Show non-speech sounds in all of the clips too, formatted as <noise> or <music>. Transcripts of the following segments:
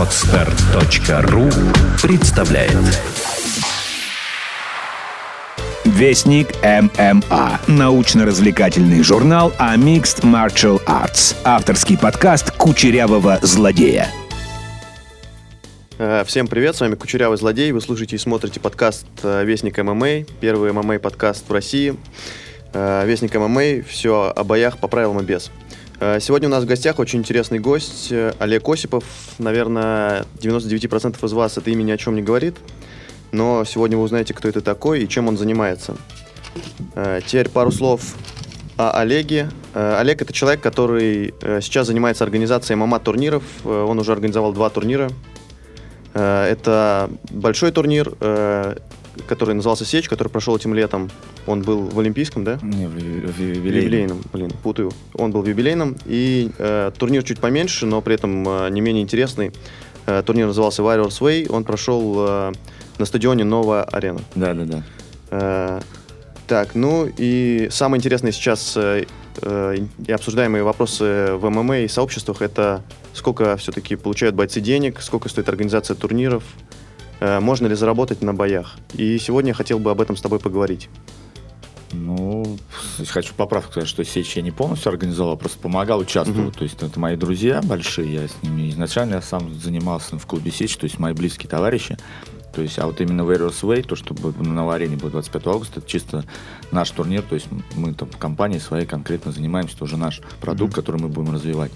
Отстар.ру представляет Вестник ММА. Научно-развлекательный журнал о Mixed Martial Arts. Авторский подкаст Кучерявого злодея. Э, Всем привет, с вами Кучерявый Злодей. Вы слушаете и смотрите подкаст э, Вестник ММА, первый ММА подкаст в России. Э, Вестник ММА, все о боях по правилам и без. Э, Сегодня у нас в гостях очень интересный гость э, Олег Осипов. Наверное, 99% из вас это имя ни о чем не говорит, но сегодня вы узнаете, кто это такой и чем он занимается. Э, Теперь пару слов о Олеге. Олег это человек, который сейчас занимается организацией ММА-турниров. Э, Он уже организовал два турнира. Это большой турнир, который назывался Сечь, который прошел этим летом. Он был в Олимпийском, да? Не, в, в- в юбилейном. юбилейном, блин, путаю. Он был в юбилейном. И э, турнир чуть поменьше, но при этом э, не менее интересный. Э, турнир назывался Warriors Way. Он прошел э, на стадионе Новая Арена. Да, да, да. Э, так, ну и самое интересное сейчас э, э, и обсуждаемые вопросы в ММА и сообществах это сколько все-таки получают бойцы денег, сколько стоит организация турниров, можно ли заработать на боях. И сегодня я хотел бы об этом с тобой поговорить. Ну, хочу поправку сказать, что сечь я не полностью организовал, а просто помогал, участвовал. Мгм. То есть это мои друзья большие, я с ними изначально я сам занимался в клубе сечь, то есть мои близкие товарищи. То есть, а вот именно Warriors Way, то, что на арене будет 25 августа, это чисто наш турнир, то есть мы там в компании своей конкретно занимаемся, это уже наш продукт, который мы будем развивать.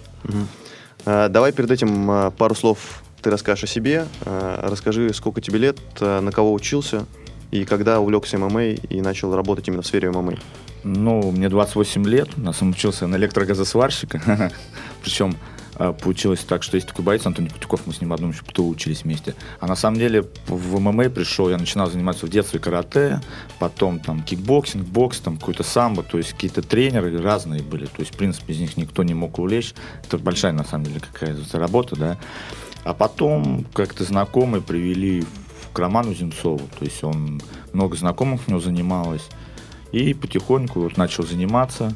Э, Давай перед этим э, пару слов ты расскажешь о себе. Э, Расскажи, сколько тебе лет, э, на кого учился и когда увлекся ММА и начал работать именно в сфере ММА. Ну, мне 28 лет, на самом учился на электрогазосварщика. <laughs> Причем э, получилось так, что есть такой боец Антоний Кутюков, мы с ним в одном еще учились вместе. А на самом деле в ММА пришел, я начинал заниматься в детстве карате, потом там кикбоксинг, бокс, там какой-то самбо, то есть какие-то тренеры разные были. То есть, в принципе, из них никто не мог увлечь. Это большая, на самом деле, какая-то работа, да. А потом как-то знакомые привели к Роману Земцову. То есть он много знакомых у него занималось. И потихоньку вот начал заниматься.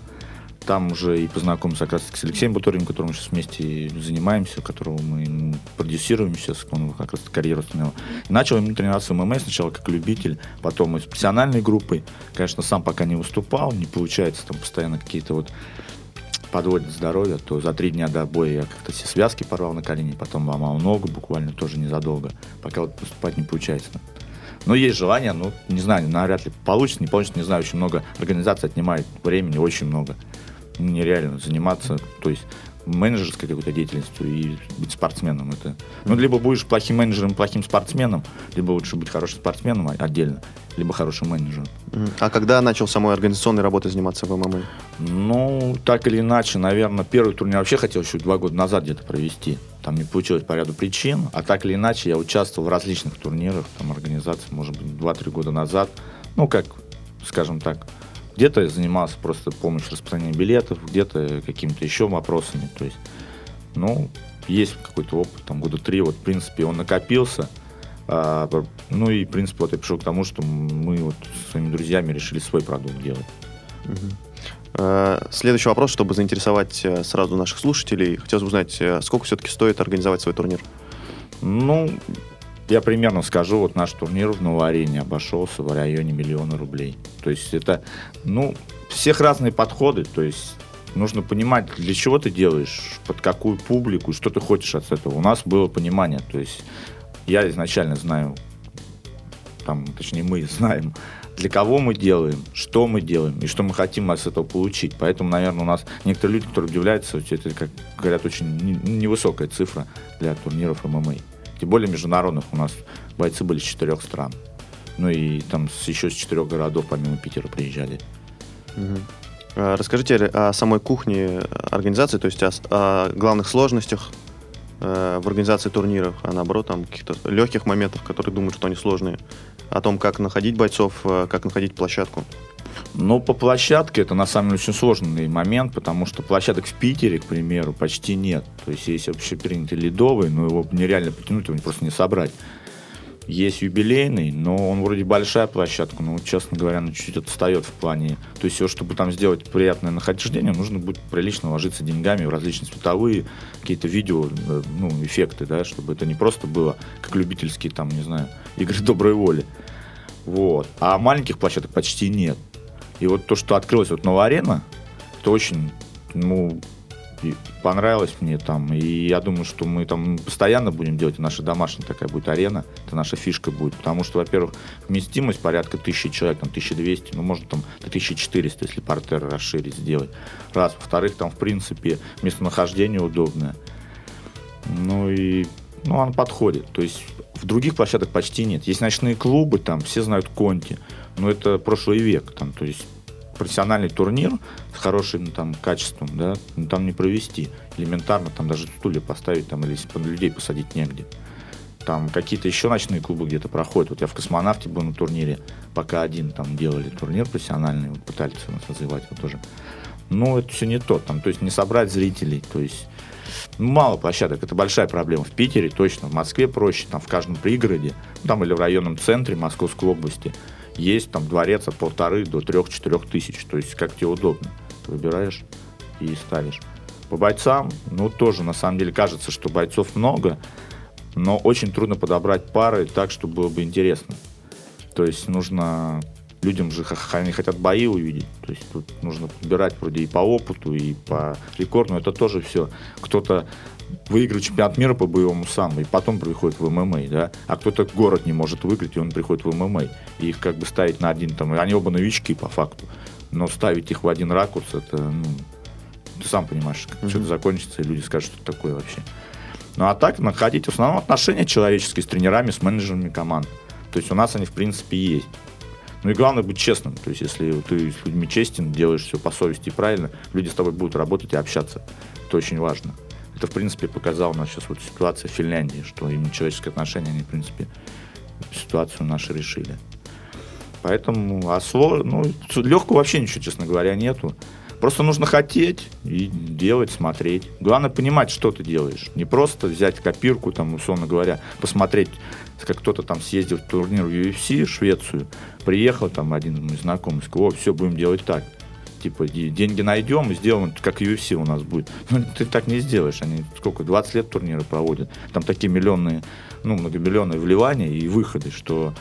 Там уже и познакомился как раз с Алексеем Буториным, которым мы сейчас вместе занимаемся, которого мы м, продюсируем сейчас, он как раз карьеру установил. И начал именно тренироваться в ММА сначала как любитель, потом из профессиональной группы. Конечно, сам пока не выступал, не получается, там постоянно какие-то вот подводит здоровье, то за три дня до боя я как-то все связки порвал на колени, потом ломал ногу буквально тоже незадолго, пока вот поступать не получается. Но есть желание, ну, не знаю, навряд ли получится, не получится, не знаю, очень много организаций отнимает времени, очень много. Нереально заниматься, то есть менеджерской какой-то деятельностью и быть спортсменом. Это, ну, либо будешь плохим менеджером, плохим спортсменом, либо лучше быть хорошим спортсменом отдельно, либо хорошим менеджером. А когда начал самой организационной работой заниматься в ММА? Ну, так или иначе, наверное, первый турнир вообще хотел еще два года назад где-то провести. Там не получилось по ряду причин. А так или иначе, я участвовал в различных турнирах, там, организации, может быть, 2-3 года назад. Ну, как, скажем так, где-то я занимался просто помощью распространения билетов, где-то какими-то еще вопросами. То есть, ну, есть какой-то опыт, там, года три, вот, в принципе, он накопился. А, ну и, в принципе, вот я пришел к тому, что мы вот со своими друзьями решили свой продукт делать. Э, Следующий вопрос, чтобы заинтересовать э, сразу наших слушателей. Хотелось бы узнать, э, сколько все-таки стоит организовать свой турнир? Ну, я примерно скажу, вот наш турнир в Новой Арене обошелся в районе миллиона рублей. То есть это, ну, всех разные подходы, то есть нужно понимать, для чего ты делаешь, под какую публику, что ты хочешь от этого. У нас было понимание, то есть я изначально знаю, там, точнее мы знаем, для кого мы делаем, что мы делаем и что мы хотим от этого получить. Поэтому, наверное, у нас некоторые люди, которые удивляются, это, как говорят, очень не- невысокая цифра для турниров ММА. Тем более международных у нас бойцы были с четырех стран. Ну и там еще с четырех городов, помимо Питера, приезжали. Э, Расскажите о самой кухне организации, то есть о, о главных сложностях э, в организации турниров, а наоборот, там каких-то легких моментах, которые думают, что они сложные, о том, как находить бойцов, э, как находить площадку. Но по площадке это на самом деле очень сложный момент, потому что площадок в Питере, к примеру, почти нет. То есть есть общепринятый ледовый, но его нереально потянуть, его просто не собрать. есть юбилейный, но он вроде большая площадка, но, честно говоря, ну, чуть-чуть отстает в плане. То есть, все, чтобы там сделать приятное нахождение, нужно будет прилично ложиться деньгами в различные световые, какие-то видео, э, ну, эффекты, да, чтобы это не просто было как любительские, там, не знаю, игры доброй воли. Вот. А маленьких площадок почти нет. И вот то, что открылась вот новая арена, это очень, ну, понравилось мне там. И я думаю, что мы там постоянно будем делать. Наша домашняя такая будет арена. Это наша фишка будет. Потому что, во-первых, вместимость порядка тысячи человек, там 1200, ну, может, там до 1400, если портер расширить, сделать. Раз. Во-вторых, там, в принципе, местонахождение удобное. Ну и ну, он подходит. То есть в других площадках почти нет. Есть ночные клубы, там все знают Конти, но это прошлый век. Там, то есть профессиональный турнир с хорошим ну, там, качеством, да, ну, там не провести. Элементарно там даже стулья поставить там, или людей посадить негде. Там какие-то еще ночные клубы где-то проходят. Вот я в космонавте был на турнире, пока один там делали турнир профессиональный, вот пытались нас развивать его тоже. Но это все не то, там, то есть не собрать зрителей, то есть ну, мало площадок, это большая проблема. В Питере точно, в Москве проще, там в каждом пригороде, там или в районном центре Московской области – есть там дворец от полторы до трех-четырех тысяч. То есть как тебе удобно. Выбираешь и ставишь. По бойцам, ну, тоже, на самом деле, кажется, что бойцов много, но очень трудно подобрать пары так, чтобы было бы интересно. То есть нужно... Людям же они хотят бои увидеть. То есть тут нужно подбирать вроде и по опыту, и по рекорду. Но это тоже все. Кто-то выиграть чемпионат мира по боевому самбо, и потом приходит в ММА, да, а кто-то город не может выиграть, и он приходит в ММА. И их как бы ставить на один, там, они оба новички по факту, но ставить их в один ракурс, это, ну, ты сам понимаешь, как mm-hmm. что-то закончится, и люди скажут, что это такое вообще. Ну а так, находить в основном отношения человеческие с тренерами, с менеджерами команд. То есть у нас они, в принципе, есть. Ну и главное быть честным. То есть если ты с людьми честен, делаешь все по совести и правильно, люди с тобой будут работать и общаться. Это очень важно. Это, в принципе, показала нас сейчас вот ситуация в Финляндии, что именно человеческие отношения, они, в принципе, ситуацию нашу решили. Поэтому, а сло, ну, легкого вообще ничего, честно говоря, нету. Просто нужно хотеть и делать, смотреть. Главное понимать, что ты делаешь. Не просто взять копирку, там, условно говоря, посмотреть, как кто-то там съездил в турнир в UFC, Швецию, приехал там один мой знакомый, сказал, о, все, будем делать так типа, деньги найдем и сделаем, как UFC у нас будет. <laughs> Ну, ты так не сделаешь. Они сколько, 20 лет турниры проводят. Там такие миллионные, ну, многомиллионные вливания и выходы, что,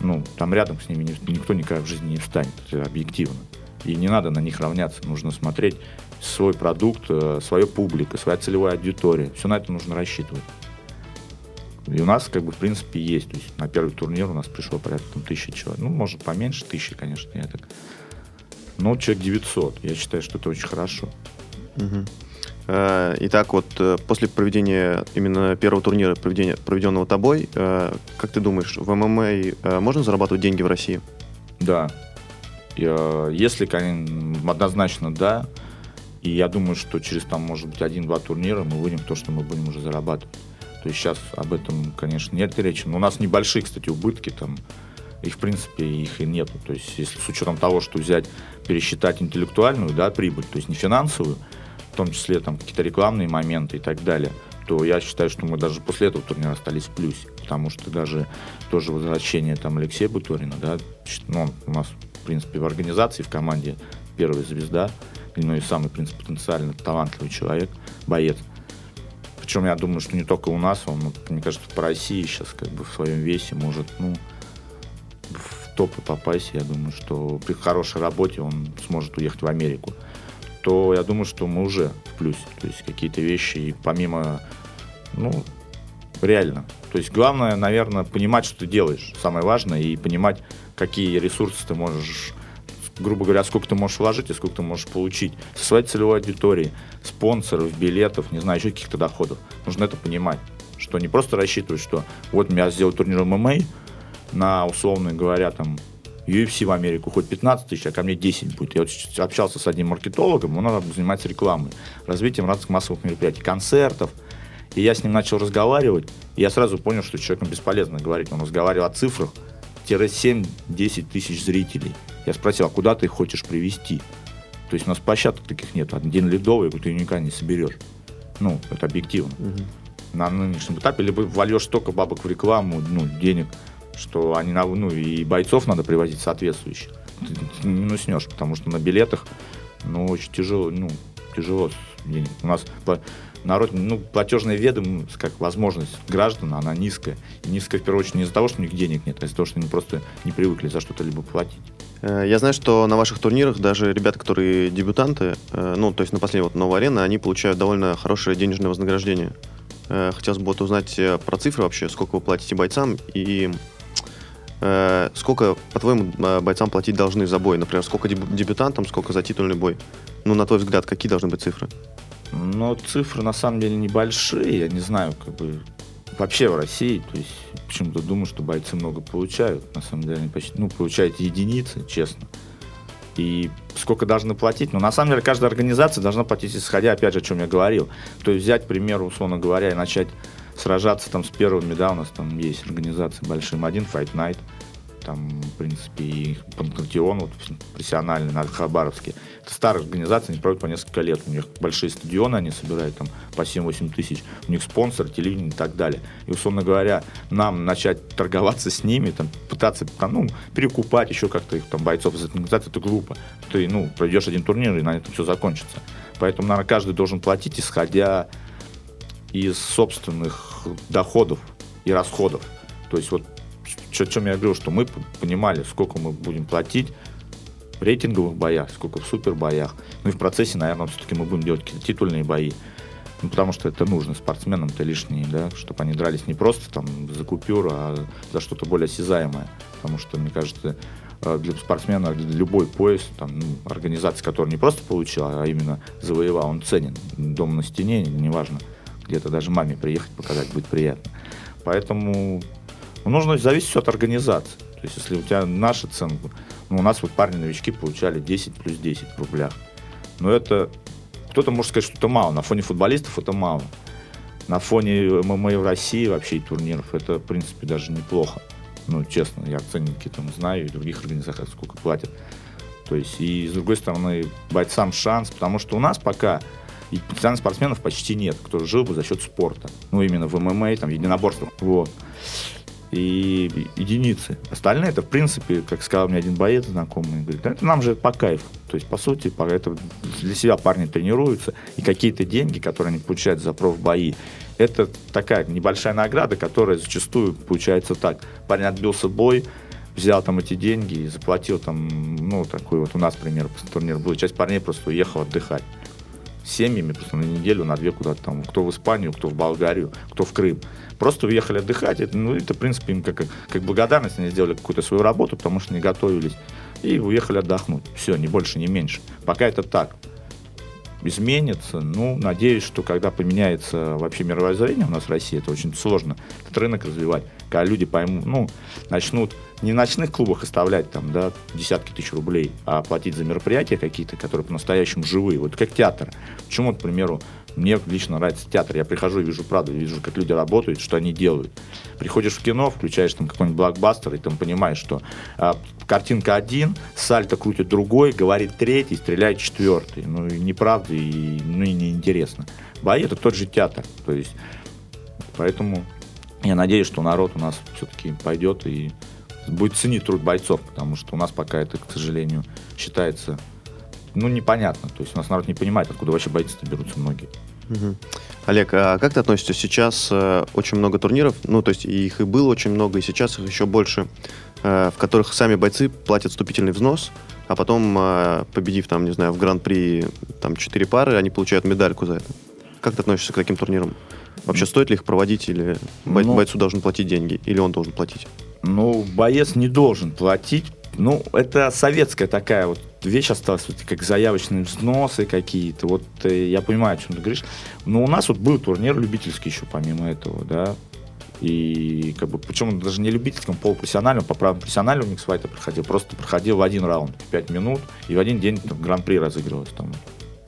ну, там рядом с ними никто никогда в жизни не встанет. Объективно. И не надо на них равняться. Нужно смотреть свой продукт, э, свою публику, своя целевая аудитория. Все на это нужно рассчитывать. И у нас, как бы, в принципе, есть. То есть на первый турнир у нас пришло порядка там, тысячи человек. Ну, может, поменьше тысячи, конечно, я так но человек 900. Я считаю, что это очень хорошо. Угу. Итак, вот э, после проведения именно первого турнира, проведения, проведенного тобой, как ты думаешь, в ММА можно зарабатывать деньги в России? Да. Если, конечно, однозначно да. И я думаю, что через там, может быть, один-два турнира мы выйдем то, что мы будем уже зарабатывать. То есть сейчас об этом, конечно, нет речи. Но у нас небольшие, кстати, убытки там их, в принципе, их и нету. То есть, если с учетом того, что взять, пересчитать интеллектуальную да, прибыль, то есть не финансовую, в том числе там какие-то рекламные моменты и так далее, то я считаю, что мы даже после этого турнира остались в плюсе. Потому что даже тоже возвращение там Алексея Буторина, да, ну, у нас, принципе, в организации, в команде первая звезда, ну и самый, в принципе, потенциально талантливый человек, боец. Причем я думаю, что не только у нас, он, мне кажется, по России сейчас как бы в своем весе может, ну, в топы попасть, я думаю, что при хорошей работе он сможет уехать в Америку, то я думаю, что мы уже в плюсе. То есть какие-то вещи, и помимо, ну, реально. То есть главное, наверное, понимать, что ты делаешь. Самое важное, и понимать, какие ресурсы ты можешь грубо говоря, сколько ты можешь вложить и сколько ты можешь получить со своей целевой аудитории, спонсоров, билетов, не знаю, еще каких-то доходов. Нужно это понимать, что не просто рассчитывать, что вот меня сделал турнир ММА, на, условно говоря, там, UFC в Америку хоть 15 тысяч, а ко мне 10 будет. Я вот общался с одним маркетологом, он занимается рекламой, развитием разных массовых мероприятий, концертов. И я с ним начал разговаривать, и я сразу понял, что человеком бесполезно говорить. Он разговаривал о цифрах, 7-10 тысяч зрителей. Я спросил, а куда ты их хочешь привести? То есть у нас площадок таких нет. Один ледовый, ты никогда не соберешь. Ну, это объективно. Угу. на нынешнем этапе, либо вольешь столько бабок в рекламу, ну, денег, что они, ну, и бойцов надо привозить соответствующих. Ты не минуснешь, потому что на билетах, ну, очень тяжело, ну, тяжело денег. У нас народ, ну, платежная ведомость, как возможность граждан, она низкая. И низкая, в первую очередь, не из-за того, что у них денег нет, а из-за того, что они просто не привыкли за что-то либо платить. Э, я знаю, что на ваших турнирах даже ребята, которые дебютанты, э, ну, то есть на последней вот новой арены, они получают довольно хорошее денежное вознаграждение. Э, хотелось бы вот узнать про цифры вообще, сколько вы платите бойцам и сколько, по-твоему, бойцам платить должны за бой? Например, сколько дебютантам, сколько за титульный бой? Ну, на твой взгляд, какие должны быть цифры? Но цифры на самом деле небольшие, я не знаю, как бы вообще в России, то есть почему-то думаю, что бойцы много получают, на самом деле они почти, ну, получают единицы, честно. И сколько должны платить? Ну, на самом деле, каждая организация должна платить, исходя, опять же, о чем я говорил. То есть взять, к примеру, условно говоря, и начать сражаться там с первыми, да, у нас там есть организации большим, один Fight Night – там, в принципе, и Панкратион, вот, профессиональный, на Хабаровске. Это старая организация, они проводят по несколько лет. У них большие стадионы, они собирают там по 7-8 тысяч. У них спонсор, телевидение и так далее. И, условно говоря, нам начать торговаться с ними, там, пытаться там, ну, перекупать еще как-то их там бойцов из этой организации, это глупо. Ты, ну, пройдешь один турнир, и на этом все закончится. Поэтому, наверное, каждый должен платить, исходя из собственных доходов и расходов. То есть вот о чем я говорил, что мы понимали, сколько мы будем платить в рейтинговых боях, сколько в супербоях. Ну и в процессе, наверное, все-таки мы будем делать какие-то титульные бои. Ну, потому что это нужно спортсменам-то лишние, да, чтобы они дрались не просто там за купюру, а за что-то более осязаемое. Потому что, мне кажется, э, для спортсмена любой пояс, там, ну, организация, которая не просто получила, а именно завоевал, он ценен. Дом на стене, неважно, где-то даже маме приехать показать будет приятно. Поэтому нужно зависеть от организации. То есть, если у тебя наша цена, ну, у нас вот парни-новички получали 10 плюс 10 в рублях. Но это, кто-то может сказать, что это мало. На фоне футболистов это мало. На фоне ММА в России вообще и турниров это, в принципе, даже неплохо. Ну, честно, я ценники там знаю, и других организациях сколько платят. То есть, и с другой стороны, бойцам шанс, потому что у нас пока и потенциальных спортсменов почти нет, кто жил бы за счет спорта. Ну, именно в ММА, там, единоборствах. Вот и единицы. Остальные это, в принципе, как сказал мне один боец знакомый, говорит, это нам же по кайфу. То есть, по сути, это для себя парни тренируются, и какие-то деньги, которые они получают за профбои, это такая небольшая награда, которая зачастую получается так. Парень отбился бой, взял там эти деньги и заплатил там, ну, такой вот у нас, например, турнир был, часть парней просто уехал отдыхать семьями просто на неделю, на две куда-то там, кто в Испанию, кто в Болгарию, кто в Крым. Просто уехали отдыхать, это, ну, это, в принципе, им как, как благодарность они сделали какую-то свою работу, потому что не готовились, и уехали отдохнуть. Все, не больше, не меньше. Пока это так изменится. Ну, надеюсь, что когда поменяется вообще мировое зрение у нас в России, это очень сложно, этот рынок развивать. Когда люди поймут, ну, начнут не в ночных клубах оставлять там, да, десятки тысяч рублей, а платить за мероприятия какие-то, которые по-настоящему живые. Вот как театр. Почему, к примеру, мне лично нравится театр. Я прихожу и вижу правду, вижу, как люди работают, что они делают. Приходишь в кино, включаешь там какой-нибудь блокбастер, и там понимаешь, что а, картинка один, сальто крутит другой, говорит третий, стреляет четвертый. Ну, и неправда, и, ну, и неинтересно. Бои — это тот же театр. То есть, поэтому я надеюсь, что народ у нас все-таки пойдет и будет ценить труд бойцов, потому что у нас пока это, к сожалению, считается, ну, непонятно. То есть у нас народ не понимает, откуда вообще бойцы-то берутся многие. Угу. Олег, а как ты относишься? Сейчас э, очень много турниров, ну, то есть их и было очень много, и сейчас их еще больше, э, в которых сами бойцы платят вступительный взнос, а потом, э, победив там, не знаю, в гран-при там четыре пары, они получают медальку за это. Как ты относишься к таким турнирам? Вообще стоит ли их проводить, или бой, ну, бойцу должен платить деньги, или он должен платить? Ну, боец не должен платить. Ну, это советская такая вот вещь осталась, вот, как заявочные взносы какие-то. Вот э, я понимаю, о чем ты говоришь. Но у нас вот был турнир любительский еще помимо этого, да. И как бы, причем даже не любительском, полупрофессиональном, по правилам профессионального миксфайта проходил, просто проходил в один раунд, 5 минут, и в один день там, гран-при разыгрывалось. Там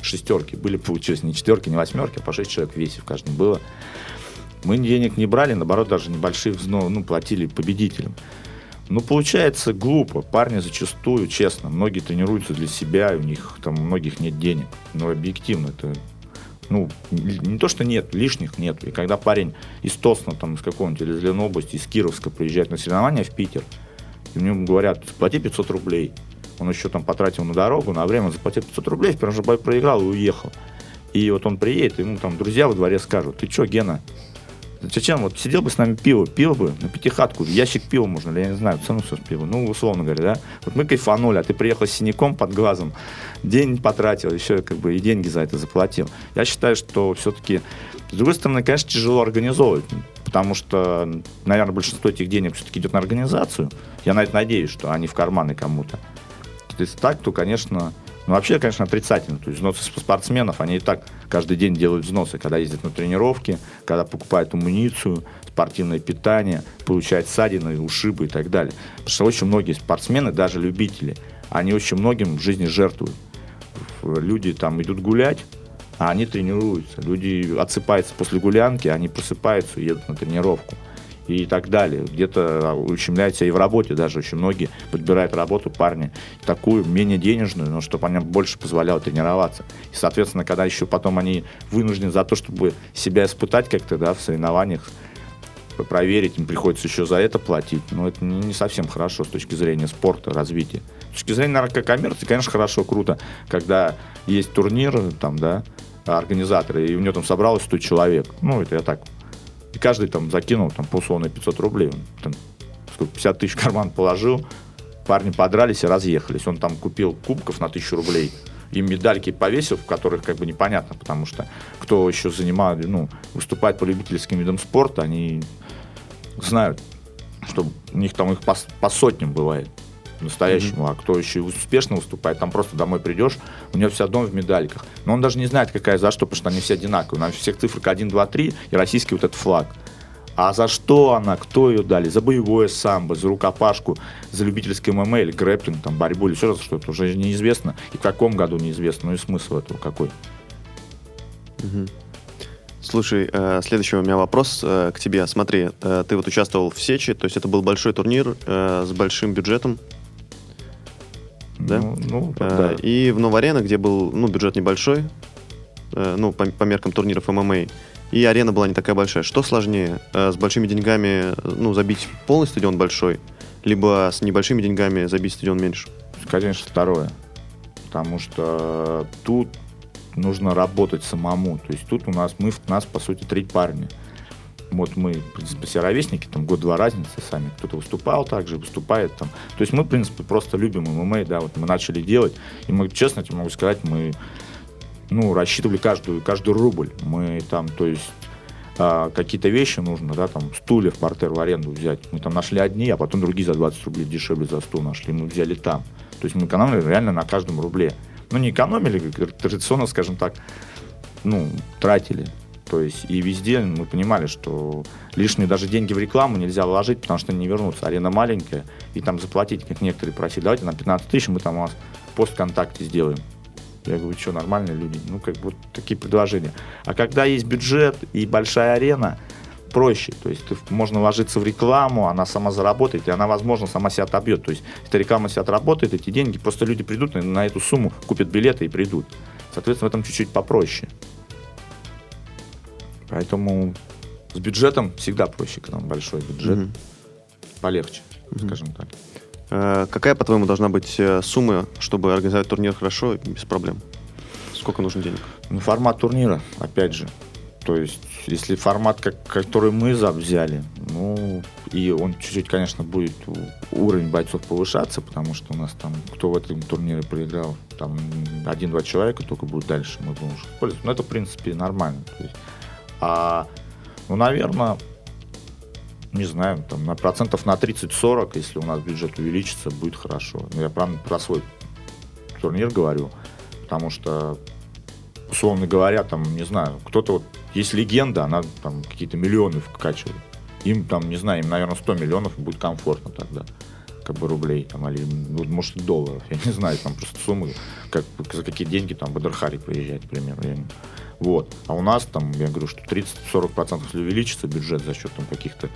шестерки были, получилось не четверки, не восьмерки, а по шесть человек в весе в каждом было. Мы денег не брали, наоборот, даже небольшие взносы, ну, платили победителям. Ну, получается глупо. Парни зачастую, честно, многие тренируются для себя, у них там у многих нет денег. Но объективно это ну, не то, что нет, лишних нет. И когда парень из Тосна, там, из какого-нибудь, или из Ленобласти, из Кировска приезжает на соревнования в Питер, и мне говорят, плати 500 рублей. Он еще там потратил на дорогу, на время, заплатил 500 рублей, в первом же бой проиграл и уехал. И вот он приедет, ему там друзья во дворе скажут, ты что, Гена, Зачем? Вот сидел бы с нами пиво, пил бы на пятихатку, ящик пива можно, я не знаю, цену все пива, ну, условно говоря, да. Вот мы кайфанули, а ты приехал с синяком под глазом, день потратил, еще как бы и деньги за это заплатил. Я считаю, что все-таки, с другой стороны, конечно, тяжело организовывать, потому что, наверное, большинство этих денег все-таки идет на организацию. Я на это надеюсь, что они в карманы кому-то. Если так, то, конечно, ну, вообще, конечно, отрицательно. То есть взносы спортсменов, они и так каждый день делают взносы, когда ездят на тренировки, когда покупают амуницию, спортивное питание, получают ссадины, ушибы и так далее. Потому что очень многие спортсмены, даже любители, они очень многим в жизни жертвуют. Люди там идут гулять, а они тренируются. Люди отсыпаются после гулянки, они просыпаются и едут на тренировку и так далее. Где-то ущемляют себя и в работе даже. Очень многие подбирают работу парни такую, менее денежную, но чтобы они больше позволяло тренироваться. И, соответственно, когда еще потом они вынуждены за то, чтобы себя испытать как-то да, в соревнованиях, проверить, им приходится еще за это платить. Но это не совсем хорошо с точки зрения спорта, развития. С точки зрения наркокоммерции, конечно, хорошо, круто, когда есть турниры, там, да, организаторы, и у него там собралось 100 человек. Ну, это я так и каждый там закинул там, по условно 500 рублей. Он, там, 50 тысяч в карман положил, парни подрались и разъехались. Он там купил кубков на 1000 рублей и медальки повесил, в которых как бы непонятно, потому что кто еще занимает, ну, выступает по любительским видам спорта, они знают, что у них там их по, по сотням бывает настоящему, mm-hmm. а кто еще успешно выступает, там просто домой придешь, у него вся дом в медальках. Но он даже не знает, какая за что, потому что они все одинаковые. У нас всех цифрок 1, 2, 3 и российский вот этот флаг. А за что она, кто ее дали? За боевое самбо, за рукопашку, за любительский ММА или грэпплинг, там, борьбу или еще раз что-то уже неизвестно. И в каком году неизвестно, ну и смысл этого какой. Угу. Слушай, э, следующий у меня вопрос э, к тебе. Смотри, э, ты вот участвовал в Сечи, то есть это был большой турнир с большим бюджетом да? Ну, ну да. И в Новарена, где был ну, бюджет небольшой, э, ну, по, по меркам турниров ММА, и арена была не такая большая. Что сложнее, э, с большими деньгами ну, забить полный стадион большой, либо с небольшими деньгами забить стадион меньше? Конечно, второе. Потому что тут нужно работать самому. То есть тут у нас, мы, нас, по сути, три парня. Вот мы, в принципе, все ровесники, там год-два разницы сами. Кто-то выступал также, выступает там. То есть мы, в принципе, просто любим ММА, да, вот мы начали делать. И мы, честно тебе могу сказать, мы, ну, рассчитывали каждую, каждый рубль. Мы там, то есть, а, какие-то вещи нужно, да, там, стулья в портер в аренду взять. Мы там нашли одни, а потом другие за 20 рублей дешевле за стул нашли. Мы взяли там. То есть мы экономили реально на каждом рубле. Ну, не экономили, традиционно, скажем так, ну, тратили. То есть и везде мы понимали, что лишние даже деньги в рекламу нельзя вложить, потому что не вернутся. Арена маленькая, и там заплатить, как некоторые просили, давайте на 15 тысяч мы там у вас пост ВКонтакте сделаем. Я говорю, что, нормальные люди? Ну, как бы вот такие предложения. А когда есть бюджет и большая арена, проще. То есть можно ложиться в рекламу, она сама заработает, и она, возможно, сама себя отобьет. То есть эта реклама себя отработает, эти деньги, просто люди придут на эту сумму, купят билеты и придут. Соответственно, в этом чуть-чуть попроще. Поэтому с бюджетом всегда проще, когда большой бюджет. Угу. Полегче, угу. скажем так. Э, какая, по-твоему, должна быть э, сумма, чтобы организовать турнир хорошо и без проблем? Сколько нужно денег? Ну, формат турнира, опять же. То есть, если формат, как, который мы взяли, ну, и он чуть-чуть, конечно, будет уровень бойцов повышаться, потому что у нас там, кто в этом турнире проиграл, там один-два человека только будет дальше, мы будем уже использовать. Но это, в принципе, нормально. То есть, а, ну, наверное, не знаю, там, на процентов на 30-40, если у нас бюджет увеличится, будет хорошо. Ну, я про, про свой турнир говорю, потому что, условно говоря, там, не знаю, кто-то вот, есть легенда, она там какие-то миллионы вкачивает. Им там, не знаю, им, наверное, 100 миллионов будет комфортно тогда как бы рублей, там, или, ну, может, долларов, я не знаю, там просто суммы, как, за какие деньги там Бадрхари приезжает, к примеру. Я не... Вот. А у нас там, я говорю, что 30-40% если увеличится бюджет за счет там каких-то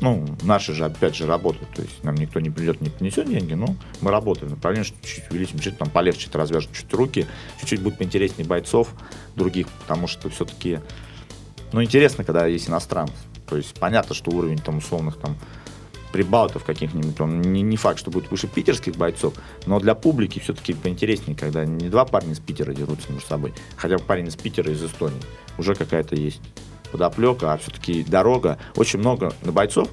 ну, наши же, опять же, работают. То есть нам никто не придет, не принесет деньги, но мы работаем. Направление, что чуть-чуть увеличим, чуть там полегче чуть развяжем чуть руки, чуть-чуть будет поинтереснее бойцов других, потому что все-таки, ну, интересно, когда есть иностранцы. То есть понятно, что уровень там условных там прибалтов каких-нибудь, он не, не факт, что будет выше питерских бойцов, но для публики все-таки поинтереснее, когда не два парня из Питера дерутся между собой, хотя бы парень из Питера, из Эстонии, уже какая-то есть подоплека, а все-таки дорога, очень много на бойцов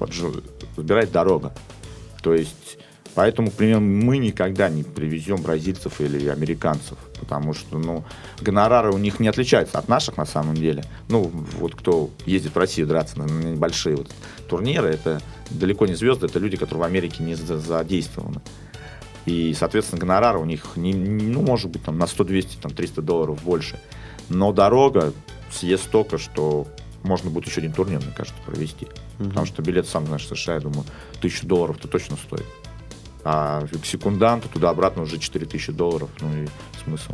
выбирает дорога. То есть, поэтому, к примеру, мы никогда не привезем бразильцев или американцев, потому что, ну, гонорары у них не отличаются от наших на самом деле. Ну, вот кто ездит в Россию драться на небольшие вот турниры, это далеко не звезды, это люди, которые в Америке не задействованы. И, соответственно, гонорары у них, не, ну, может быть, там, на 100, 200, там, 300 долларов больше. Но дорога съест столько, что можно будет еще один турнир, мне кажется, провести. Угу. Потому что билет, сам знаешь, США, я думаю, тысячу долларов-то точно стоит. А секунданту туда-обратно уже 4000 долларов, ну и смысл.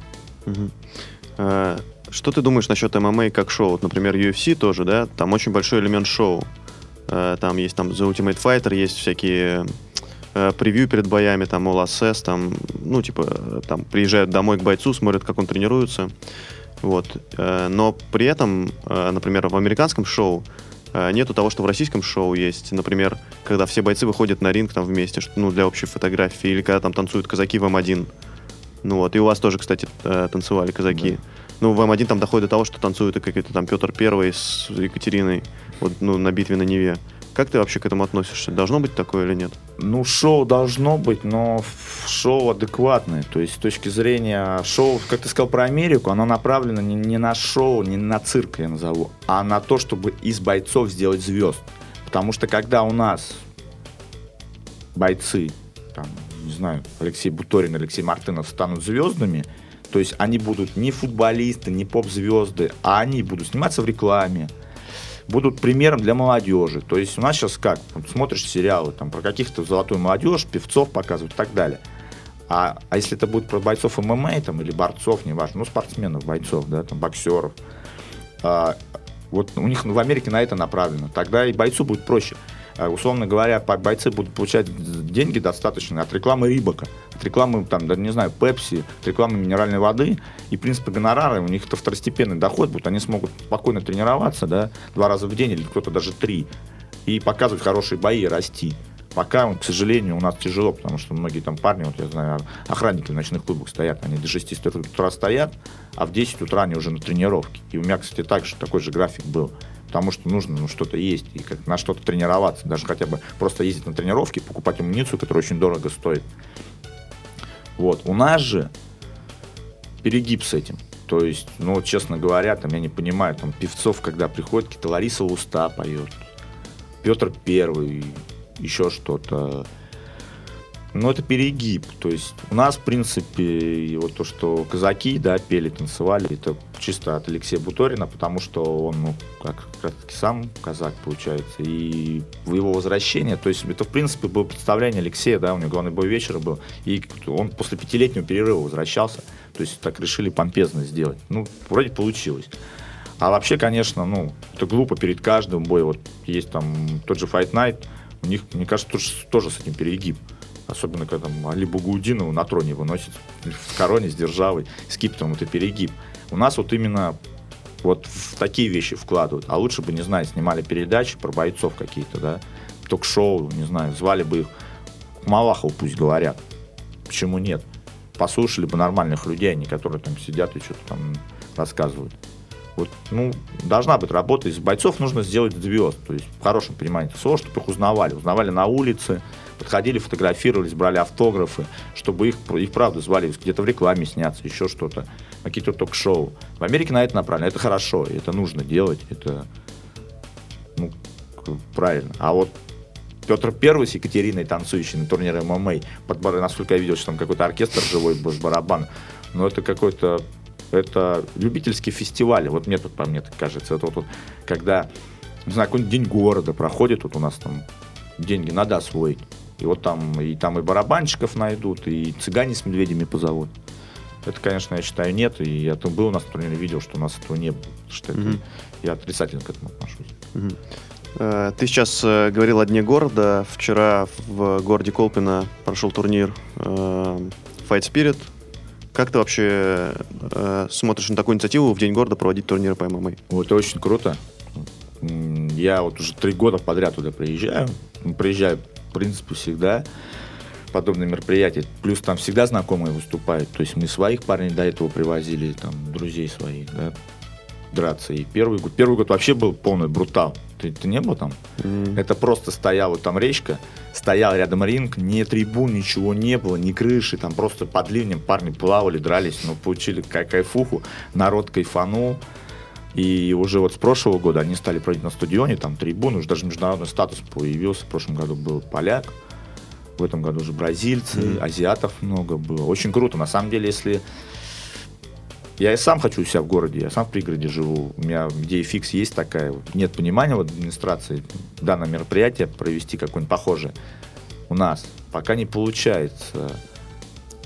А, что ты думаешь насчет ММА как шоу? Вот, например, UFC тоже, да, там очень большой элемент шоу. А, там есть там The Ultimate Fighter, есть всякие а, превью перед боями, там All Access, там, ну, типа, там приезжают домой к бойцу, смотрят, как он тренируется. Вот. Но при этом, например, в американском шоу нету того, что в российском шоу есть. Например, когда все бойцы выходят на ринг там вместе, ну, для общей фотографии, или когда там танцуют казаки в М1. Ну вот, и у вас тоже, кстати, танцевали казаки. Да. Ну, в М1 там доходит до того, что танцуют и какой-то там Петр Первый с Екатериной, вот, ну, на битве на Неве. Как ты вообще к этому относишься? Должно быть такое или нет? Ну, шоу должно быть, но шоу адекватное. То есть с точки зрения шоу, как ты сказал про Америку, оно направлено не, не на шоу, не на цирк, я назову, а на то, чтобы из бойцов сделать звезд. Потому что когда у нас бойцы, там, не знаю, Алексей Буторин, Алексей Мартынов станут звездами, то есть они будут не футболисты, не поп-звезды, а они будут сниматься в рекламе, будут примером для молодежи. То есть у нас сейчас как? Смотришь сериалы там, про каких-то золотую молодежь, певцов показывают и так далее. А, а если это будет про бойцов ММА там, или борцов, неважно, ну, спортсменов, бойцов, да, там, боксеров, а, вот у них в Америке на это направлено. Тогда и бойцу будет проще. Э, условно говоря, бойцы будут получать деньги достаточно от рекламы Рибака, от рекламы, там, да, не знаю, Пепси, от рекламы минеральной воды. И, в принципе, гонорары, у них это второстепенный доход будет, они смогут спокойно тренироваться, да, два раза в день или кто-то даже три, и показывать хорошие бои и расти. Пока, к сожалению, у нас тяжело, потому что многие там парни, вот я знаю, охранники в ночных клубах стоят, они до 6 утра стоят, а в 10 утра они уже на тренировке. И у меня, кстати, также такой же график был потому что нужно ну, что-то есть и как, на что-то тренироваться, даже хотя бы просто ездить на тренировки, покупать амуницию, которая очень дорого стоит. Вот. У нас же перегиб с этим. То есть, ну, честно говоря, там, я не понимаю, там, певцов, когда приходят, какие-то Лариса Уста поет, Петр Первый, еще что-то. Ну, это перегиб. То есть у нас, в принципе, вот то, что казаки, да, пели, танцевали, это чисто от Алексея Буторина, потому что он, ну, как, как сам казак, получается, и в его возвращение, то есть это, в принципе, было представление Алексея, да, у него главный бой вечера был, и он после пятилетнего перерыва возвращался, то есть так решили помпезно сделать. Ну, вроде получилось. А вообще, конечно, ну, это глупо перед каждым боем. Вот есть там тот же Fight Night, у них, мне кажется, тоже, тоже с этим перегиб. Особенно, когда там Али Бугудинову на троне выносит в короне с державой, с киптом, это перегиб. У нас вот именно вот в такие вещи вкладывают. А лучше бы, не знаю, снимали передачи про бойцов какие-то, да, ток-шоу, не знаю, звали бы их Малахов пусть говорят. Почему нет? Послушали бы нормальных людей, не которые там сидят и что-то там рассказывают. Вот, ну, должна быть работа. Из бойцов нужно сделать звезд. То есть, в хорошем понимании слова, чтобы их узнавали. Узнавали на улице, подходили, фотографировались, брали автографы, чтобы их, их правда звали где-то в рекламе сняться, еще что-то, какие-то ток-шоу. В Америке на это направлено. Это хорошо, это нужно делать, это ну, правильно. А вот Петр Первый с Екатериной, танцующий на турнире ММА, под, насколько я видел, что там какой-то оркестр живой барабан. Но это какой-то это любительский фестиваль. Вот мне тут, по мне так кажется, это вот, вот когда, не знаю, какой-нибудь день города проходит, вот у нас там деньги надо освоить. И вот там и там и барабанщиков найдут, и цыгане с медведями позовут. Это, конечно, я считаю, нет. И я там был у нас на турнире, видел, что у нас этого не было. Что mm-hmm. это, я отрицательно к этому отношусь. Mm-hmm. Ты сейчас э, говорил о Дне города. Вчера в городе Колпино прошел турнир э, Fight Spirit. Как ты вообще смотришь на такую инициативу в День города проводить турниры по ММА? Это очень круто. Я вот уже три года подряд туда приезжаю. Приезжаю, принципе, всегда подобные мероприятия. Плюс там всегда знакомые выступают. То есть мы своих парней до этого привозили, там, друзей своих, да, драться. И первый год, первый год вообще был полный брутал. Ты, ты не был там? Mm. Это просто стояла там речка, стоял рядом ринг, ни трибун, ничего не было, ни крыши, там просто под ливнем парни плавали, дрались, но получили кай кайфуху, народ кайфанул. И уже вот с прошлого года они стали проводить на стадионе, там трибуны, уже даже международный статус появился. В прошлом году был поляк, в этом году уже бразильцы, mm. азиатов много было. Очень круто. На самом деле, если я и сам хочу у себя в городе, я сам в пригороде живу. У меня идея фикс есть такая. Нет понимания в администрации данное мероприятие провести какое-нибудь похожее у нас. Пока не получается.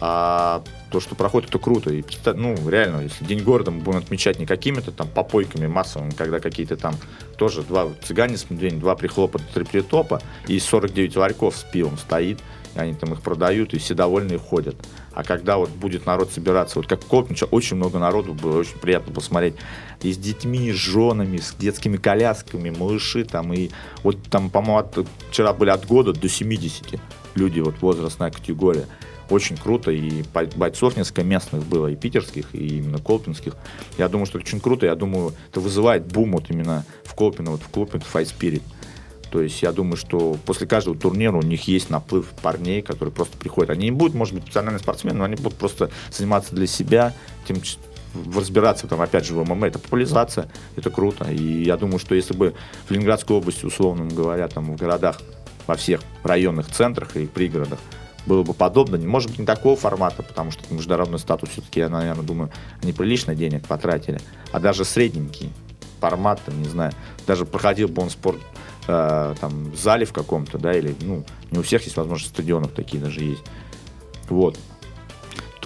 А то, что проходит, это круто. И, ну, реально, если День города мы будем отмечать не какими-то там попойками массовыми, когда какие-то там тоже два цыгане с медведем, два прихлопа, три притопа, и 49 ларьков с пивом стоит, и они там их продают, и все довольные ходят. А когда вот будет народ собираться, вот как Колпинче, очень много народу было, очень приятно посмотреть. И с детьми, с женами, с детскими колясками, малыши там, и вот там, по-моему, вчера были от года до 70 люди, вот возрастная категория очень круто, и бойцов несколько местных было, и питерских, и именно колпинских. Я думаю, что это очень круто, я думаю, это вызывает бум вот именно в Колпино, вот в клубе Fight Spirit. То есть я думаю, что после каждого турнира у них есть наплыв парней, которые просто приходят. Они не будут, может быть, профессиональные спортсмены, но они будут просто заниматься для себя, тем, разбираться там, опять же, в ММА. Это популяризация, это круто. И я думаю, что если бы в Ленинградской области, условно говоря, там в городах, во всех районных центрах и пригородах было бы подобно. Может быть, не такого формата, потому что международный статус все-таки, я, наверное, думаю, они прилично денег потратили. А даже средненький формат, там, не знаю, даже проходил бы он спорт э, там, в зале в каком-то, да, или, ну, не у всех есть возможность стадионов такие даже есть. Вот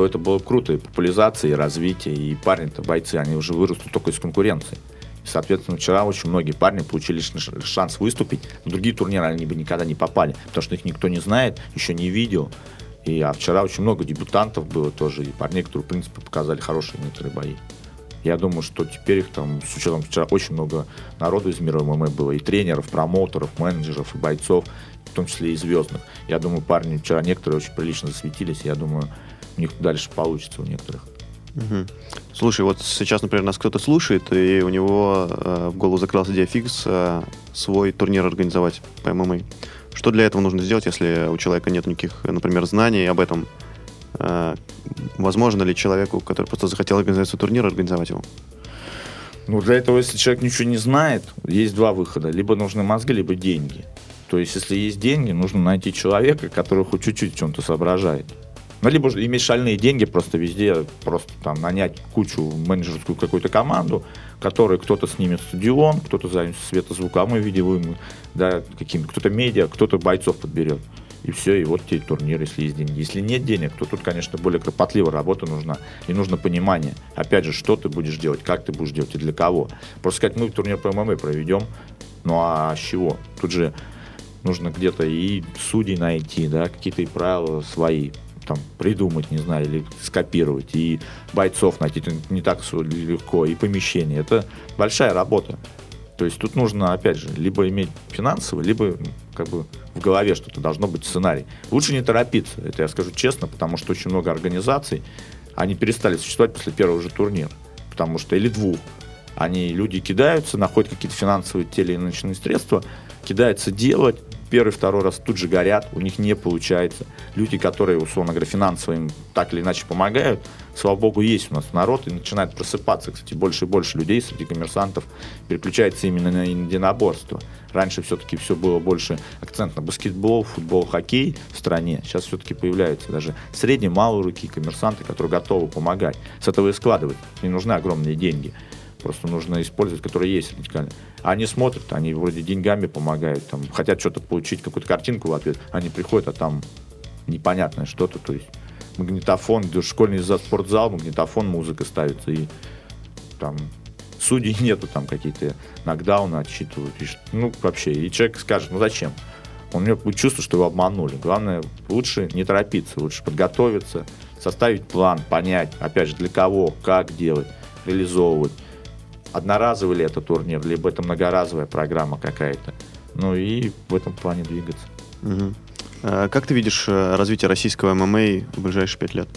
то это было круто, и популяризация, и развитие, и парни-то бойцы, они уже вырастут только из конкуренции. Соответственно, вчера очень многие парни получили шанс выступить. На другие турниры они бы никогда не попали, потому что их никто не знает, еще не видел. И, а вчера очень много дебютантов было тоже, и парней, которые, в принципе, показали хорошие некоторые бои. Я думаю, что теперь их там, с учетом вчера очень много народу из мира ММА было, и тренеров, промоутеров, менеджеров, и бойцов, в том числе и звездных. Я думаю, парни вчера некоторые очень прилично засветились, я думаю, у них дальше получится у некоторых. Угу. Слушай, вот сейчас, например, нас кто-то слушает, и у него э, в голову закралась идея э, свой турнир организовать по ММА. Что для этого нужно сделать, если у человека нет никаких, например, знаний об этом? Э, возможно ли человеку, который просто захотел организовать турнир, организовать его? Ну, для этого, если человек ничего не знает, есть два выхода. Либо нужны мозги, либо деньги. То есть, если есть деньги, нужно найти человека, который хоть чуть-чуть чем-то соображает. Ну, либо иметь шальные деньги просто везде, просто там нанять кучу менеджерскую какую-то команду, которая кто-то снимет стадион, кто-то займется светозвуком и видеовым, да, каким кто-то медиа, кто-то бойцов подберет. И все, и вот тебе турнир, если есть деньги. Если нет денег, то тут, конечно, более кропотливая работа нужна. И нужно понимание. Опять же, что ты будешь делать, как ты будешь делать и для кого. Просто сказать, мы турнир по ММА проведем, ну а с чего? Тут же нужно где-то и судей найти, да, какие-то и правила свои там придумать, не знаю, или скопировать, и бойцов найти, не так легко, и помещение. Это большая работа. То есть тут нужно, опять же, либо иметь финансовый, либо как бы в голове что-то должно быть сценарий. Лучше не торопиться, это я скажу честно, потому что очень много организаций, они перестали существовать после первого же турнира. Потому что, или двух. Они, люди кидаются, находят какие-то финансовые те или иные средства, кидаются делать, первый, второй раз тут же горят, у них не получается. Люди, которые, условно говоря, финансово им так или иначе помогают, слава богу, есть у нас народ и начинает просыпаться. Кстати, больше и больше людей среди коммерсантов переключается именно на единоборство. Раньше все-таки все было больше акцент на баскетбол, футбол, хоккей в стране. Сейчас все-таки появляются даже средние, малые руки коммерсанты, которые готовы помогать. С этого и складывать. Не нужны огромные деньги. Просто нужно использовать, которые есть радикально. Они смотрят, они вроде деньгами помогают, там, хотят что-то получить, какую-то картинку в ответ. Они приходят, а там непонятное что-то, то есть магнитофон, школьный за спортзал, магнитофон, музыка ставится, и там судей <laughs> нету там какие-то нокдауны отсчитывают. И, ну, вообще, и человек скажет, ну зачем? Он у него будет чувство, что его обманули. Главное, лучше не торопиться, лучше подготовиться, составить план, понять, опять же, для кого, как делать, реализовывать. Одноразовый ли это турнир, либо это многоразовая программа какая-то. Ну и в этом плане двигаться. Угу. А как ты видишь э, развитие российского ММА в ближайшие пять лет?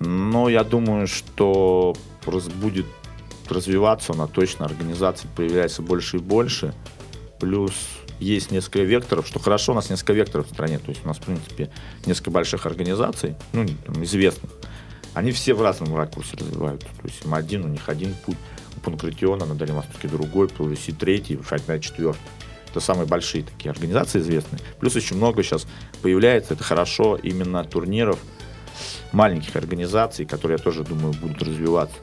Ну, я думаю, что будет развиваться она точно, организаций появляется больше и больше. Плюс есть несколько векторов, что хорошо, у нас несколько векторов в стране, то есть у нас, в принципе, несколько больших организаций, ну, там, известных, они все в разном ракурсе развиваются, то есть им один, у них один путь, у Панкратиона на Дальнем Востоке другой, Плависи третий, Шатьмя четвертый. Это самые большие такие организации известные. Плюс очень много сейчас появляется, это хорошо, именно турниров, маленьких организаций, которые, я тоже думаю, будут развиваться.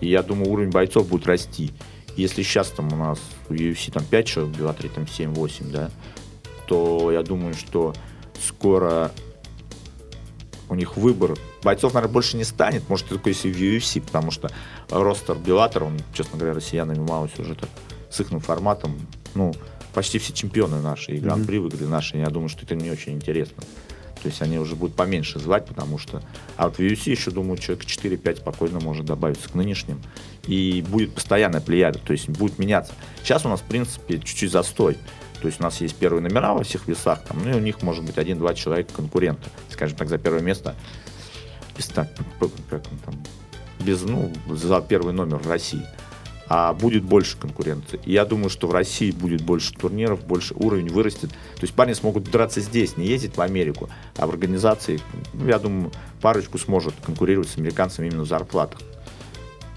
И я думаю, уровень бойцов будет расти. Если сейчас там у нас в UFC там 5 человек в Беллатре, там 7-8, да, то я думаю, что скоро у них выбор бойцов, наверное, больше не станет. Может, только если в UFC, потому что ростер Беллатор, он, честно говоря, россиянами мало уже так с их форматом, ну, почти все чемпионы наши, и гран-при выиграли наши. Я думаю, что это не очень интересно. То есть они уже будут поменьше звать, потому что... А вот в UFC еще, думаю, человек 4-5 спокойно может добавиться к нынешним. И будет постоянная плеяда, то есть будет меняться. Сейчас у нас, в принципе, чуть-чуть застой. То есть у нас есть первые номера во всех весах, там, ну и у них может быть один-два человека конкурента, скажем так, за первое место. Без, как он там, без, ну, за первый номер в России а будет больше конкуренции. Я думаю, что в России будет больше турниров, больше уровень вырастет. То есть парни смогут драться здесь, не ездить в Америку, а в организации, ну, я думаю, парочку сможет конкурировать с американцами именно в зарплатах.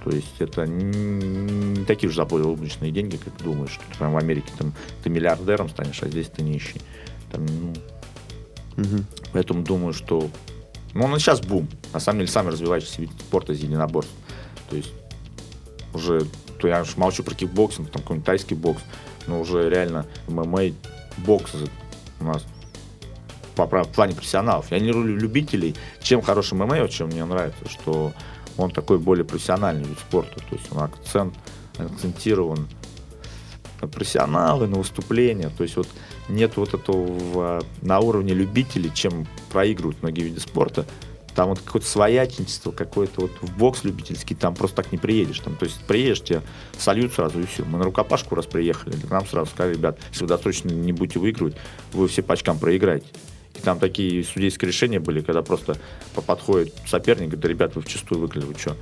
То есть это не такие же заоблачные деньги, как думаешь, что ты прям в Америке там, ты миллиардером станешь, а здесь ты нищий. Там, ну, угу. Поэтому думаю, что ну, он сейчас бум. На самом деле, самый развивающийся вид спорта из единоборств. То есть уже то я уж молчу про кикбоксинг, там какой-нибудь тайский бокс, но уже реально ММА, бокс у нас по, по плане профессионалов. Я не люблю любителей. Чем хороший ММА, вот чем мне нравится, что он такой более профессиональный вид спорта. То есть он акцент, акцентирован на профессионалы, на выступления. То есть вот нет вот этого на уровне любителей, чем проигрывают многие виды спорта там вот какое-то своячничество, какое-то вот в бокс любительский, там просто так не приедешь. Там, то есть приедешь, тебе сольют сразу и все. Мы на рукопашку раз приехали, к нам сразу сказали, ребят, если вы досрочно не будете выигрывать, вы все по очкам проиграете. И там такие судейские решения были, когда просто подходит соперник, говорит, да, ребят, вы вчистую выиграли, вы что?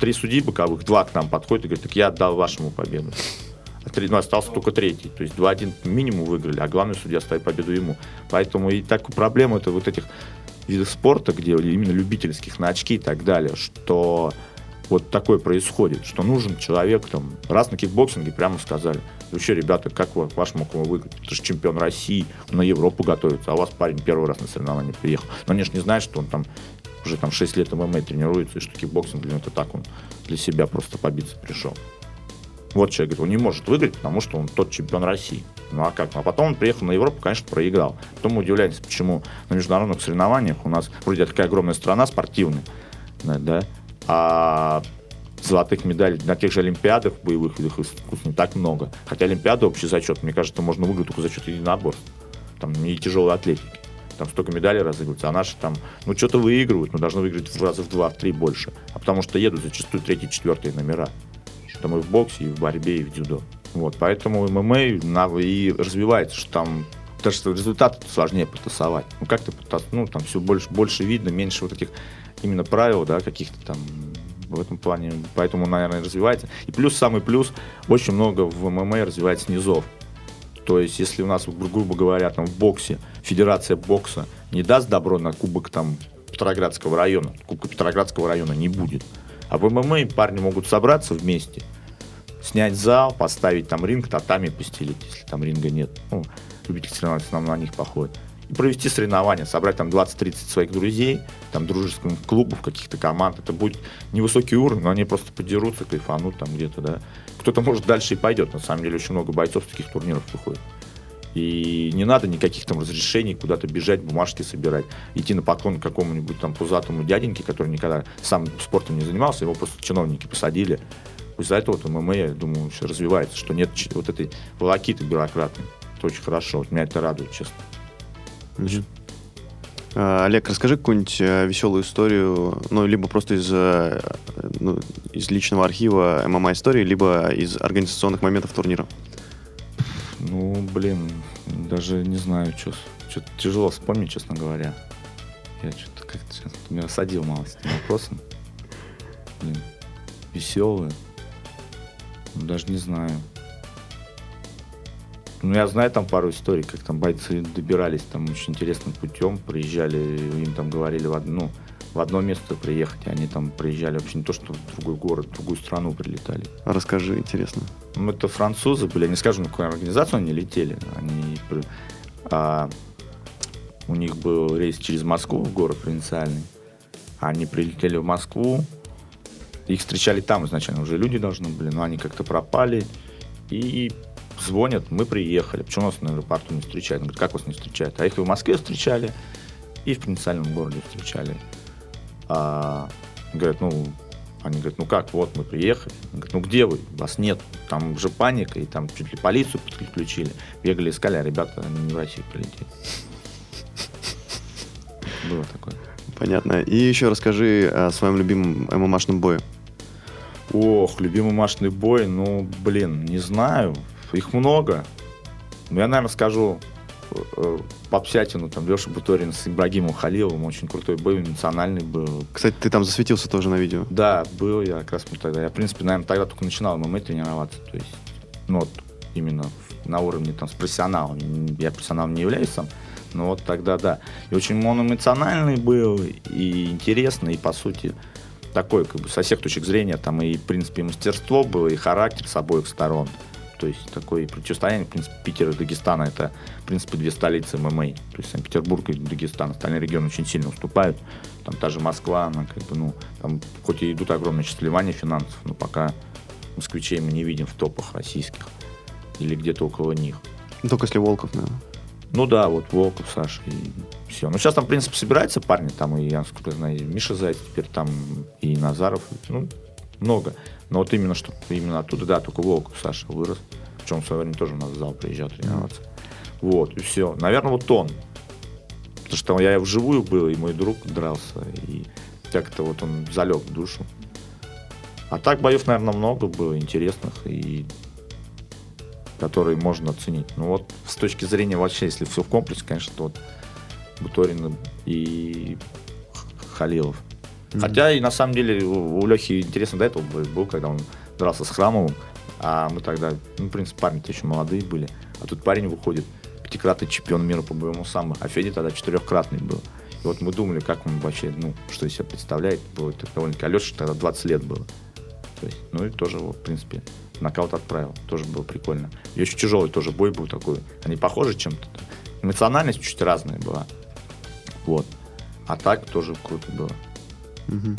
Три судьи боковых, два к нам подходят и говорят, так я отдал вашему победу. А три, ну, остался только третий. То есть 2-1 минимум выиграли, а главный судья ставит победу ему. Поэтому и такую проблему это вот этих видах спорта, где именно любительских на очки и так далее, что вот такое происходит, что нужен человек, там, раз на кикбоксинге прямо сказали, вообще, ребята, как вы, ваш мог его выиграть? Это же чемпион России, на Европу готовится, а у вас парень первый раз на соревнования приехал. Но они же не знают, что он там уже там 6 лет ММА тренируется, и что кикбоксинг для него это так, он для себя просто побиться пришел. Вот человек говорит, он не может выиграть, потому что он тот чемпион России. Ну а как? А потом он приехал на Европу, конечно, проиграл. Потом мы удивляемся, почему на международных соревнованиях у нас вроде такая огромная страна спортивная, да, а золотых медалей на тех же Олимпиадах, боевых искусств не так много. Хотя Олимпиада общий зачет, мне кажется, можно выиграть только за счет единоборств. Там не тяжелой атлетики. Там столько медалей разыгрываются, а наши там, ну, что-то выигрывают, но должны выиграть в раза в два, в три больше. А потому что едут зачастую третьи, четвертые номера. Там и в боксе, и в борьбе, и в дзюдо. Вот, поэтому ММА и развивается, что там даже результаты сложнее потасовать. Ну, как ты потас... ну, там все больше, больше видно, меньше вот этих именно правил, да, каких-то там в этом плане, поэтому, наверное, развивается. И плюс, самый плюс, очень много в ММА развивается низов. То есть, если у нас, грубо говоря, там в боксе, Федерация бокса не даст добро на кубок там Петроградского района, кубка Петроградского района не будет. А в ММА парни могут собраться вместе, снять зал, поставить там ринг, татами постелить, если там ринга нет. Ну, любители соревноваться нам на них походят. Провести соревнования, собрать там 20-30 своих друзей, там дружеских клубов, каких-то команд. Это будет невысокий уровень, но они просто подерутся, кайфанут там где-то, да. Кто-то, может, дальше и пойдет. На самом деле, очень много бойцов с таких турниров выходит. И не надо никаких там разрешений куда-то бежать, бумажки собирать, идти на поклон какому-нибудь там пузатому дяденьке, который никогда сам спортом не занимался, его просто чиновники посадили, Из-за этого вот ММА, я думаю, развивается, что нет вот этой волокиты бюрократной. Это очень хорошо. Вот меня это радует, честно. Мгм. А, Олег, расскажи какую-нибудь э, веселую историю, ну, либо просто из, э, ну, из личного архива ММА истории, либо из организационных моментов турнира. Ну, блин, даже не знаю, что что тяжело вспомнить, честно говоря. Я что-то как-то сейчас меня осадил мало с этим вопросом. Блин, веселые. Ну, даже не знаю. Ну, я знаю там пару историй, как там бойцы добирались там очень интересным путем, приезжали, им там говорили в одну, в одно место приехать, и они там приезжали вообще не то, что в другой город, в другую страну прилетали. Расскажи, интересно. Ну, это французы были, я не скажу, на какую организацию они летели. Они, а, у них был рейс через Москву, в город провинциальный. Они прилетели в Москву, их встречали там изначально, уже люди должны были, но они как-то пропали. И звонят, мы приехали. Почему нас на аэропорту не встречают? Он говорит, как вас не встречают? А их и в Москве встречали, и в провинциальном городе встречали. А, говорят, ну, они говорят, ну как, вот мы приехали. Он говорит, ну где вы? Вас нет. Там уже паника, и там чуть ли полицию подключили. Бегали, искали, а ребята они не в Россию прилетели. Было такое. Понятно. И еще расскажи о своем любимом ММАшном бое. Ох, любимый машный бой, ну, блин, не знаю. Их много. Но я, наверное, скажу э, э, по псятину, там, Леша Буторин с Ибрагимом Халиловым, очень крутой бой, национальный был. Кстати, ты там засветился тоже на видео. Да, был я как раз тогда. Я, в принципе, наверное, тогда только начинал ММА тренироваться. То есть, ну, вот именно на уровне там с профессионалом. Я профессионалом не являюсь сам, но вот тогда да. И очень он эмоциональный был, и интересный, и по сути такой, как бы со всех точек зрения, там и, в принципе, и мастерство было, и характер с обоих сторон. То есть такое противостояние, в принципе, Питер и Дагестана это, в принципе, две столицы ММА. То есть Санкт-Петербург и Дагестан. Остальные регионы очень сильно уступают. Там та же Москва, она как бы, ну, там хоть и идут огромные сейчас вливания финансов, но пока москвичей мы не видим в топах российских или где-то около них. Ну, только если Волков, наверное. Ну да, вот Волков, Саша и все. Ну сейчас там, в принципе, собираются парни, там и, я насколько знаю, и Миша Зайц теперь там, и Назаров, ну, много. Но вот именно, что именно оттуда, да, только Волков, Саша вырос. Причем в свое время тоже у нас в зал приезжал тренироваться. Вот, и все. Наверное, вот он. Потому что я вживую был, и мой друг дрался, и как-то вот он залег в душу. А так боев, наверное, много было интересных, и которые можно оценить. Ну вот с точки зрения вообще, если все в комплексе, конечно, то вот Буторин и Халилов. Хотя и на самом деле у, у Лехи интересно до этого бой был, когда он дрался с Храмовым, а мы тогда, ну, в принципе, парни-то еще молодые были, а тут парень выходит, пятикратный чемпион мира по боевому самбо, а Федя тогда четырехкратный был. И вот мы думали, как он вообще, ну, что из себя представляет, было это довольно-таки, а Леша тогда 20 лет было. То есть, ну и тоже, вот, в принципе, нокаут отправил. Тоже было прикольно. И очень тяжелый тоже бой был такой. Они похожи чем-то. Эмоциональность чуть разная была. Вот. А так тоже круто было. Мгм.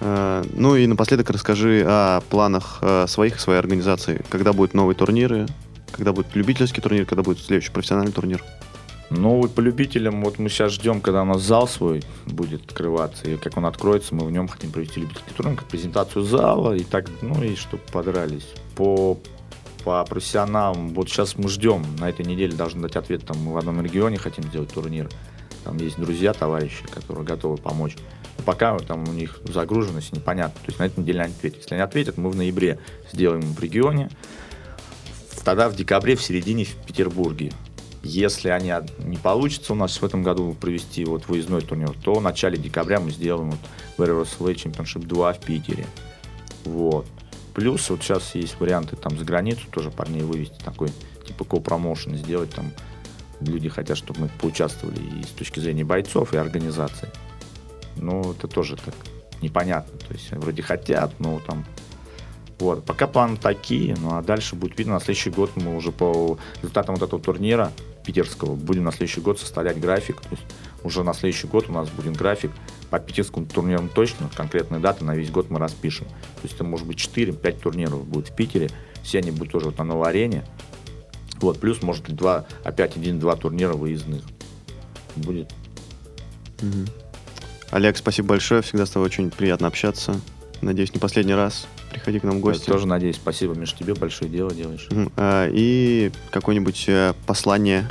Э, Ну и напоследок расскажи о планах э, своих и своей организации. Когда будут новые турниры, когда будет любительский турнир, когда будет следующий профессиональный турнир. Ну, по любителям, вот мы сейчас ждем, когда у нас зал свой будет открываться, и как он откроется, мы в нем хотим провести любительский турнир, как презентацию зала, и так, ну, и чтобы подрались. По, по профессионалам, вот сейчас мы ждем, на этой неделе должны дать ответ, там, мы в одном регионе хотим сделать турнир, там есть друзья, товарищи, которые готовы помочь. Пока там у них загруженность непонятна, то есть на этой неделе они ответят. Если они ответят, мы в ноябре сделаем в регионе, тогда в декабре, в середине в Петербурге. Если они не получится у нас в этом году провести вот выездной турнир, то в начале декабря мы сделаем вот VRSV Championship 2 в Питере. Вот. Плюс вот сейчас есть варианты там за границу тоже парней вывести, такой типа ко-промоушен сделать там. Люди хотят, чтобы мы поучаствовали и с точки зрения бойцов, и организации. Ну, это тоже так непонятно. То есть вроде хотят, но там вот, пока планы такие, ну а дальше будет видно. На следующий год мы уже по результатам вот этого турнира питерского будем на следующий год составлять график. То есть уже на следующий год у нас будет график по питерскому турнирам точно, конкретные даты на весь год мы распишем. То есть это может быть 4-5 турниров будет в Питере, все они будут тоже вот на новой арене. Вот, плюс может два, опять один-два турнира выездных. Будет. Олег, спасибо большое. Всегда с тобой очень приятно общаться. Надеюсь, не последний раз. Приходи к нам в Я гости. тоже надеюсь. Спасибо, Миш, тебе большое дело делаешь. А, И какое-нибудь э, послание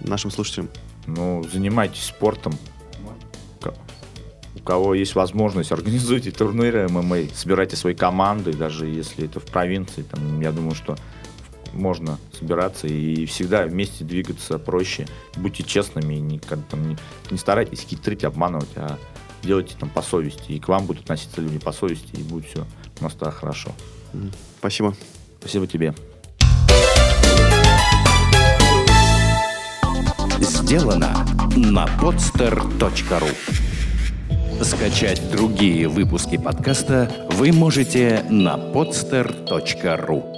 нашим слушателям. Ну, занимайтесь спортом. У кого есть возможность, <laughs> организуйте турниры ММА, собирайте свои команды, даже если это в провинции. Там, я думаю, что можно собираться и всегда вместе двигаться проще. Будьте честными, и не, как там, не, не старайтесь хитрить, обманывать, а делайте там по совести. И к вам будут относиться люди по совести, и будет все у нас тогда хорошо. Спасибо. Спасибо тебе. Сделано на podster.ru Скачать другие выпуски подкаста вы можете на podster.ru